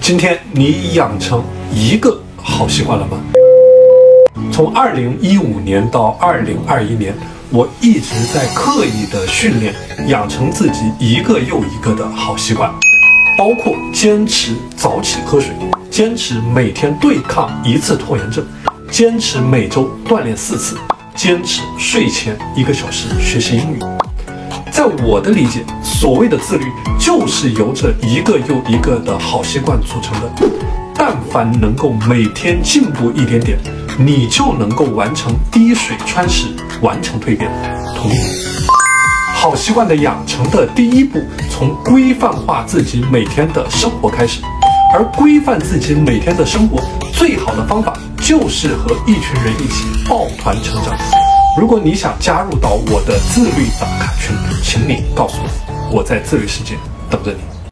今天你养成一个好习惯了吗？从二零一五年到二零二一年，我一直在刻意的训练，养成自己一个又一个的好习惯，包括坚持早起喝水，坚持每天对抗一次拖延症，坚持每周锻炼四次，坚持睡前一个小时学习英语。在我的理解，所谓的自律，就是由这一个又一个的好习惯组成的。但凡能够每天进步一点点，你就能够完成滴水穿石，完成蜕变。同意？好习惯的养成的第一步，从规范化自己每天的生活开始。而规范自己每天的生活，最好的方法就是和一群人一起抱团成长。如果你想加入到我的自律打卡群，请你告诉我，我在自律世界等着你。